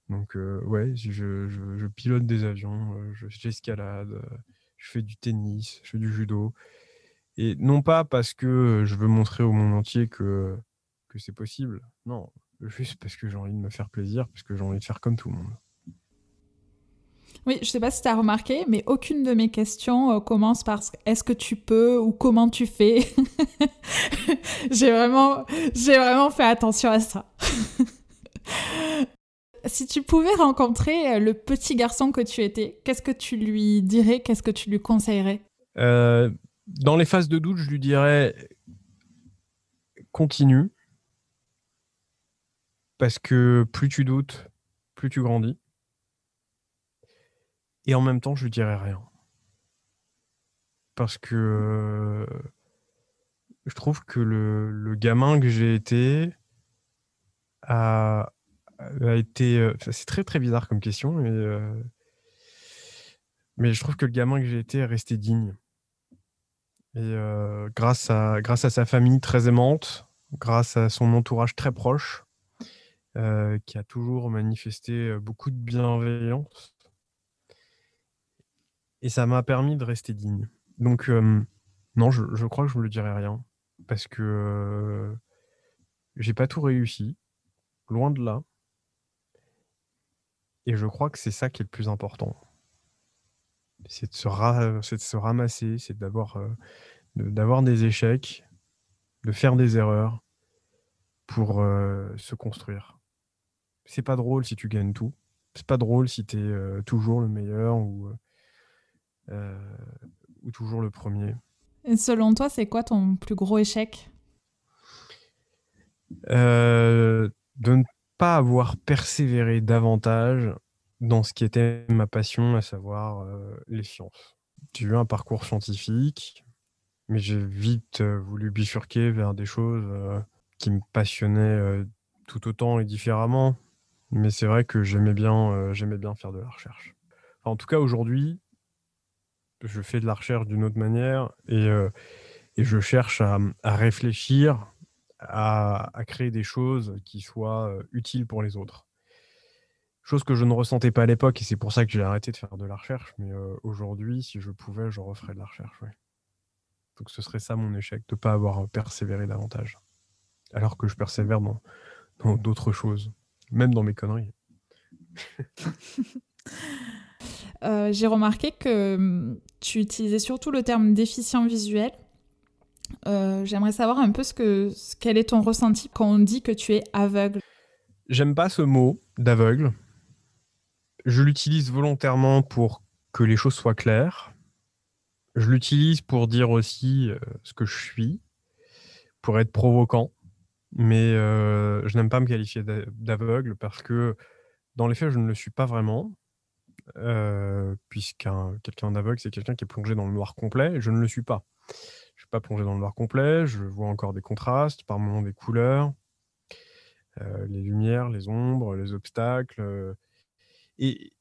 Donc, euh, ouais, je, pilote des avions, euh, j'escalade, je fais du tennis, je fais du judo. Et non pas parce que je veux montrer au monde entier que, que c'est possible, non, juste parce que j'ai envie de me faire plaisir, parce que j'ai envie de faire comme tout le monde. Oui, je sais pas si tu as remarqué, mais aucune de mes questions euh, commence par est-ce que tu peux ou comment tu fais. j'ai vraiment, j'ai vraiment fait attention à ça. si tu pouvais rencontrer euh, le petit garçon que tu étais, qu'est-ce que tu lui dirais, qu'est-ce que tu lui conseillerais? Euh, dans les phases de doute, je lui dirais continue. Parce que plus tu doutes, plus tu grandis. Et en même temps, je lui dirais rien. Parce que euh, je trouve que le, gamin que j'ai été a, été. Euh, c'est très très bizarre comme question, mais, euh, mais je trouve que le gamin que j'ai été est resté digne. Et grâce, à, grâce à sa famille très aimante, grâce à son entourage très proche, qui a toujours manifesté beaucoup de bienveillance, et ça m'a permis de rester digne. Donc, non, je, crois que je ne le dirai rien. Parce que j'ai pas tout réussi. Loin de là. Et je crois que c'est ça qui est le plus important. C'est de, se, ramasser, c'est d'avoir d'avoir des échecs, de faire des erreurs pour se construire. C'est pas drôle si tu gagnes tout. C'est pas drôle si tu es toujours le meilleur ou euh, ou toujours le premier. Et selon toi, c'est quoi ton plus gros échec? Euh, De ne pas avoir persévéré davantage dans ce qui était ma passion, à savoir euh, les sciences. J'ai eu un parcours scientifique, mais j'ai vite voulu bifurquer vers des choses qui me passionnaient tout autant et différemment. Mais c'est vrai que j'aimais bien, j'aimais bien faire de la recherche. en tout cas, aujourd'hui, je fais de la recherche d'une autre manière et, euh, je cherche à, réfléchir, à, créer des choses qui soient euh, utiles pour les autres. Chose que je ne ressentais pas à l'époque et c'est pour ça que j'ai arrêté de faire de la recherche. Mais euh, aujourd'hui, si je pouvais, je referais de la recherche. Donc ce serait ça mon échec, de ne pas avoir persévéré davantage. Alors que je persévère dans d'autres choses, même dans mes conneries. Euh, j'ai remarqué que hum, tu utilisais surtout le terme déficient visuel. Euh, j'aimerais savoir un peu ce que, quel est ton ressenti quand on dit que tu es aveugle. J'aime pas ce mot d'aveugle. Je l'utilise volontairement pour que les choses soient claires. Je l'utilise pour dire aussi euh, ce que je suis, pour être provoquant. Mais je n'aime pas me qualifier d'aveugle parce que dans les faits, je ne le suis pas vraiment. Euh, puisqu'un quelqu'un d'aveugle, c'est quelqu'un qui est plongé dans le noir complet. Je ne le suis pas. Je ne suis pas plongé dans le noir complet. Je vois encore des contrastes, par moments des couleurs, euh, les lumières, les ombres, les obstacles. Euh, et,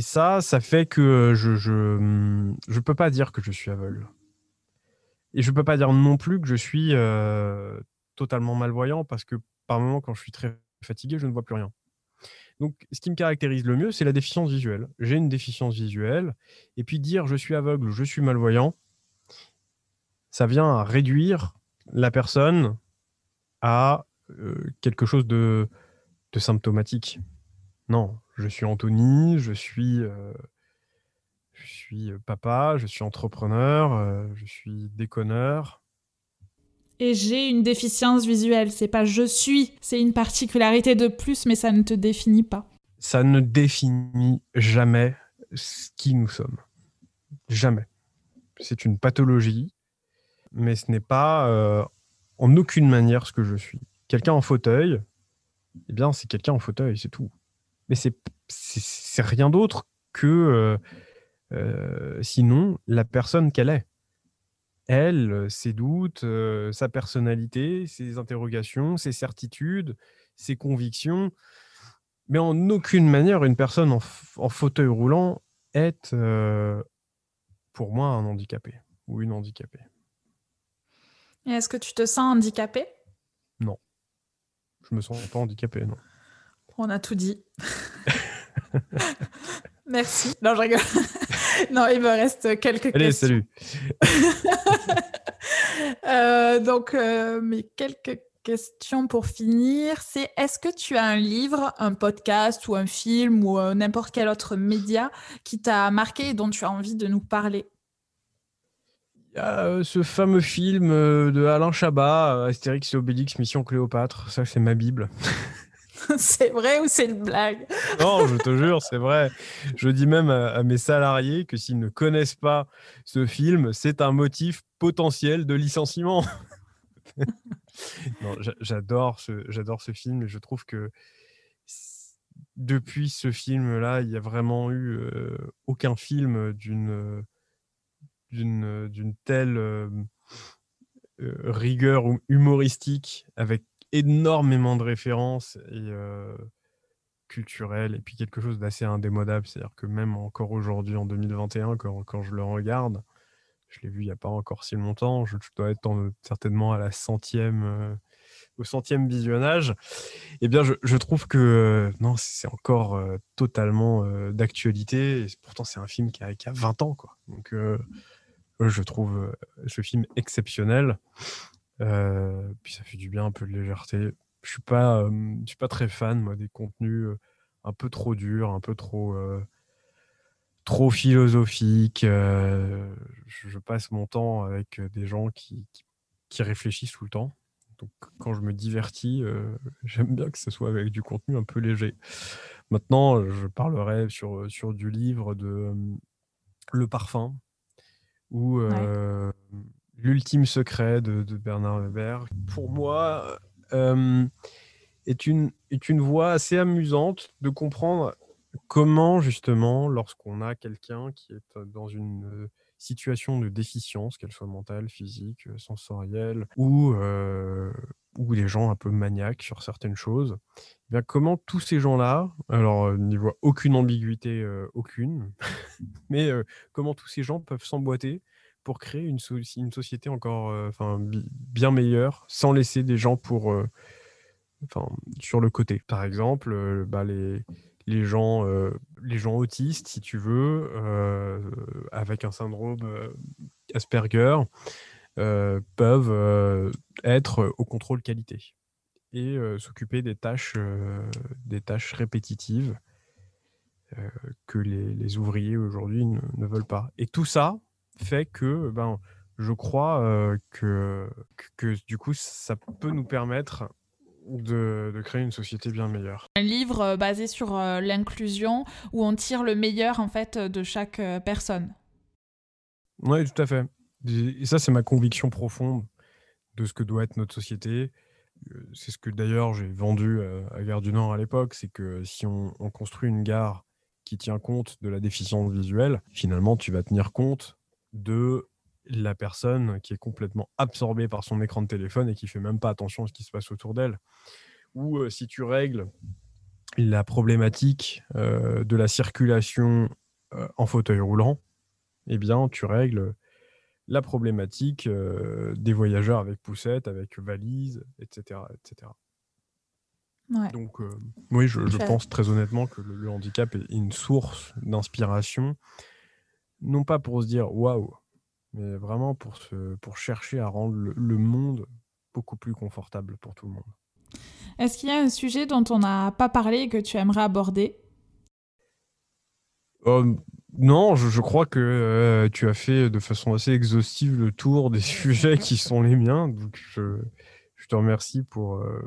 ça, ça fait que je je, hum, je peux pas dire que je suis aveugle. Et je peux pas dire non plus que je suis totalement malvoyant parce que par moments, quand je suis très fatigué, je ne vois plus rien. Donc, ce qui me caractérise le mieux, c'est la déficience visuelle. J'ai une déficience visuelle, et puis dire je suis aveugle ou je suis malvoyant, ça vient à réduire la personne à euh, quelque chose de, symptomatique. Non, je suis Anthony, je suis, euh, je suis papa, je suis entrepreneur, euh, je suis déconneur, et j'ai une déficience visuelle. C'est pas je suis, c'est une particularité de plus, mais ça ne te définit pas. Ça ne définit jamais ce qui nous sommes. Jamais. C'est une pathologie, mais ce n'est pas euh, en aucune manière ce que je suis. Quelqu'un en fauteuil, eh bien, c'est quelqu'un en fauteuil, c'est tout. Mais c'est, rien d'autre que, euh, euh, sinon, la personne qu'elle est elle, ses doutes, sa personnalité, ses interrogations, ses certitudes, ses convictions. Mais en aucune manière, une personne en, fauteuil roulant est, pour moi, un handicapé ou une handicapée. est-ce que tu te sens handicapé Non. Je me sens pas handicapé, non. On a tout dit. Merci. Non, je rigole. non, il me reste quelques Allez, questions. salut. Euh, donc, euh, mes quelques questions pour finir, c'est est-ce que tu as un livre, un podcast ou un film ou euh, n'importe quel autre média qui t'a marqué et dont tu as envie de nous parler? Il y a ce fameux film de Alain Chabat, Astérix et Obélix, Mission Cléopâtre. Ça, c'est ma Bible. c'est vrai ou c'est une blague? Non, je te jure, c'est vrai. Je dis même à, mes salariés que s'ils ne connaissent pas ce film, c'est un motif potentiel de licenciement. j'adore ce, film et je trouve que depuis ce film-là, il n'y a vraiment eu aucun film d'une d'une telle rigueur humoristique avec énormément de références et culturelles et puis quelque chose d'assez indémodable. C'est-à-dire que même encore aujourd'hui, en 2021, quand, quand je le regarde, je l'ai vu il n'y a pas encore si longtemps, je, dois être certainement à la centième au centième visionnage, eh bien, je, trouve que non, c'est encore totalement d'actualité. Et pourtant, c'est un film qui a, qui a, 20 ans, quoi. Donc, je trouve ce film exceptionnel. Puis ça fait du bien, un peu de légèreté. Je suis pas, je suis pas très fan moi des contenus un peu trop durs, un peu trop trop philosophiques. Je, passe mon temps avec des gens qui, qui réfléchissent tout le temps. Donc quand je me divertis, euh, j'aime bien que ce soit avec du contenu un peu léger. Maintenant, je parlerai sur, sur du livre de euh, Le Parfum euh, L'ultime secret de, Bernard Weber. Pour moi, est, une, est une voie assez amusante de comprendre comment justement, lorsqu'on a quelqu'un qui est dans une situation de déficience, qu'elle soit mentale, physique, euh, sensorielle, ou, euh, ou des gens un peu maniaques sur certaines choses, eh bien comment tous ces gens-là, alors euh, n'y voit aucune ambiguïté, aucune, mais comment tous ces gens peuvent s'emboîter pour créer une, société encore enfin bien meilleure, sans laisser des gens pour, enfin sur le côté. Par exemple, bah, les les gens, euh, les gens autistes, si tu veux, euh, avec un syndrome euh, Asperger, peuvent être au contrôle qualité et s'occuper des tâches, des tâches répétitives que les, ouvriers aujourd'hui ne, ne, veulent pas. Et tout ça fait que, ben, je crois que, que, du coup, ça peut nous permettre de, créer une société bien meilleure. Un livre euh, basé sur euh, l'inclusion où on tire le meilleur en fait de chaque euh, personne. Oui, tout à fait. Et ça, c'est ma conviction profonde de ce que doit être notre société. C'est ce que d'ailleurs j'ai vendu à Gare du Nord à l'époque, c'est que si on, on, construit une gare qui tient compte de la déficience visuelle, finalement tu vas tenir compte de la personne qui est complètement absorbée par son écran de téléphone et qui fait même pas attention à ce qui se passe autour d'elle. Ou euh, si tu règles la problématique euh, de la circulation euh, en fauteuil roulant, eh bien, tu règles la problématique des voyageurs avec poussette, avec valise, etc. etc. Donc, oui, je, pense très honnêtement que le, le handicap est une source d'inspiration, non pas pour se dire waouh, mais vraiment pour, se, pour chercher à rendre le, monde beaucoup plus confortable pour tout le monde. Est-ce qu'il y a un sujet dont on n'a pas parlé et que tu aimerais aborder? Euh, Non, je, crois que euh, tu as fait de façon assez exhaustive le tour des sujets qui sont les miens. Donc je, je te remercie pour, euh,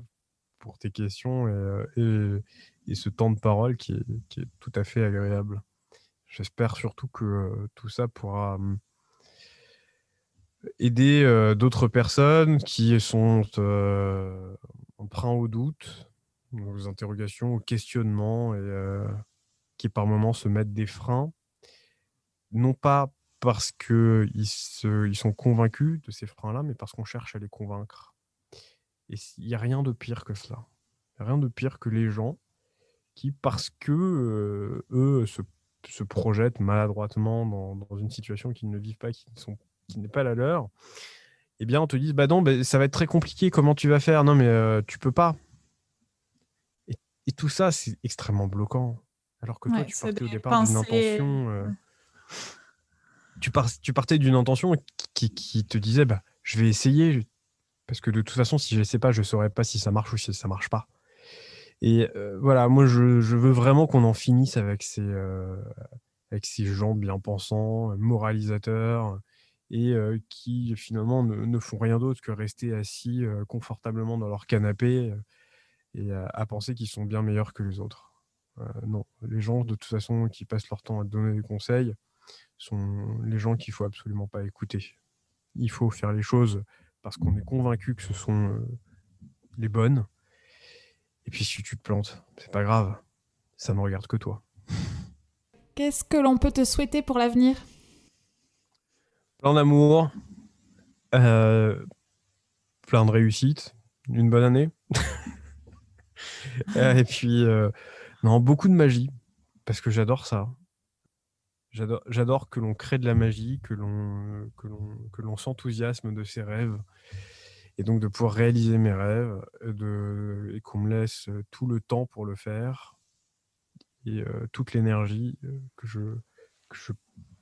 pour tes questions et, et, et, ce temps de parole qui est, qui est tout à fait agréable. J'espère surtout que tout ça pourra hum, aider euh, d'autres personnes qui sont euh, emprunts au doute, aux interrogations, aux questionnements et euh, qui par moments se mettent des freins, non pas parce qu'ils ils sont convaincus de ces freins-là, mais parce qu'on cherche à les convaincre. Et il n'y a rien de pire que cela. rien de pire que les gens qui, parce que eux se, se, projettent maladroitement dans, dans, une situation qu'ils ne vivent pas, qui ne sont qui n'est pas la leur, eh bien, on te dit, bah non, bah, ça va être très compliqué, comment tu vas faire? Non, mais euh, tu peux pas. Et, tout ça, c'est extrêmement bloquant. Alors que toi, tu partais au départ d'une intention. Euh, tu, tu, partais d'une intention qui, qui, te disait, bah, je vais essayer, parce que de toute façon, si je ne sais pas, je ne saurais pas si ça marche ou si ça marche pas. Et euh, voilà, moi, je, veux vraiment qu'on en finisse avec ces, avec ces gens bien pensants, moralisateurs, et qui finalement ne, font rien d'autre que rester assis confortablement dans leur canapé et à, penser qu'ils sont bien meilleurs que les autres. non, les gens de toute façon qui passent leur temps à donner des conseils sont les gens qu'il faut absolument pas écouter. Il faut faire les choses parce qu'on est convaincu que ce sont les bonnes. Et puis si tu te plantes, c'est pas grave. Ça ne regarde que toi. Qu'est-ce que l'on peut te souhaiter pour l'avenir? Plein d'amour, euh, plein de réussite, une bonne année. Euh, et puis, euh, non, beaucoup de magie, parce que j'adore ça. J'adore que l'on crée de la magie, que l'on que l'on s'enthousiasme de ses rêves, et donc de pouvoir réaliser mes rêves, de, et qu'on me laisse tout le temps pour le faire, et toute l'énergie que je, que je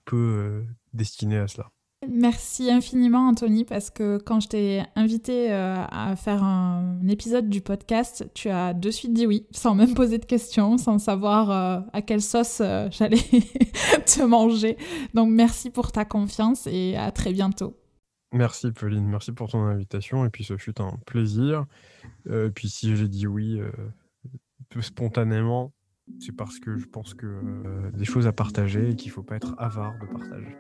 peux destiner à cela. Merci infiniment Anthony parce que quand je t'ai invité à faire un, épisode du podcast, tu as de suite dit oui, sans même poser de questions, sans savoir à quelle sauce j'allais te manger. Donc merci pour ta confiance et à très bientôt. Merci Pauline, merci pour ton invitation et puis ce fut un plaisir. Et puis si j'ai dit oui spontanément, c'est parce que je pense que des choses à partager et qu'il ne faut pas être avare de partage.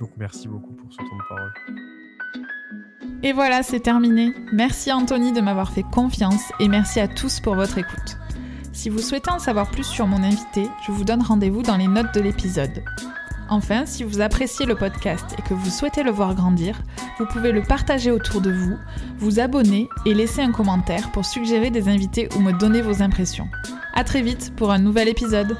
Donc merci beaucoup pour ce temps de parole. Et voilà, c'est terminé. Merci Anthony de m'avoir fait confiance et merci à tous pour votre écoute. Si vous souhaitez en savoir plus sur mon invité, je vous donne rendez-vous dans les notes de l'épisode. Enfin, si vous appréciez le podcast et que vous souhaitez le voir grandir, vous pouvez le partager autour de vous, vous abonner et laisser un commentaire pour suggérer des invités ou me donner vos impressions. A très vite pour un nouvel épisode.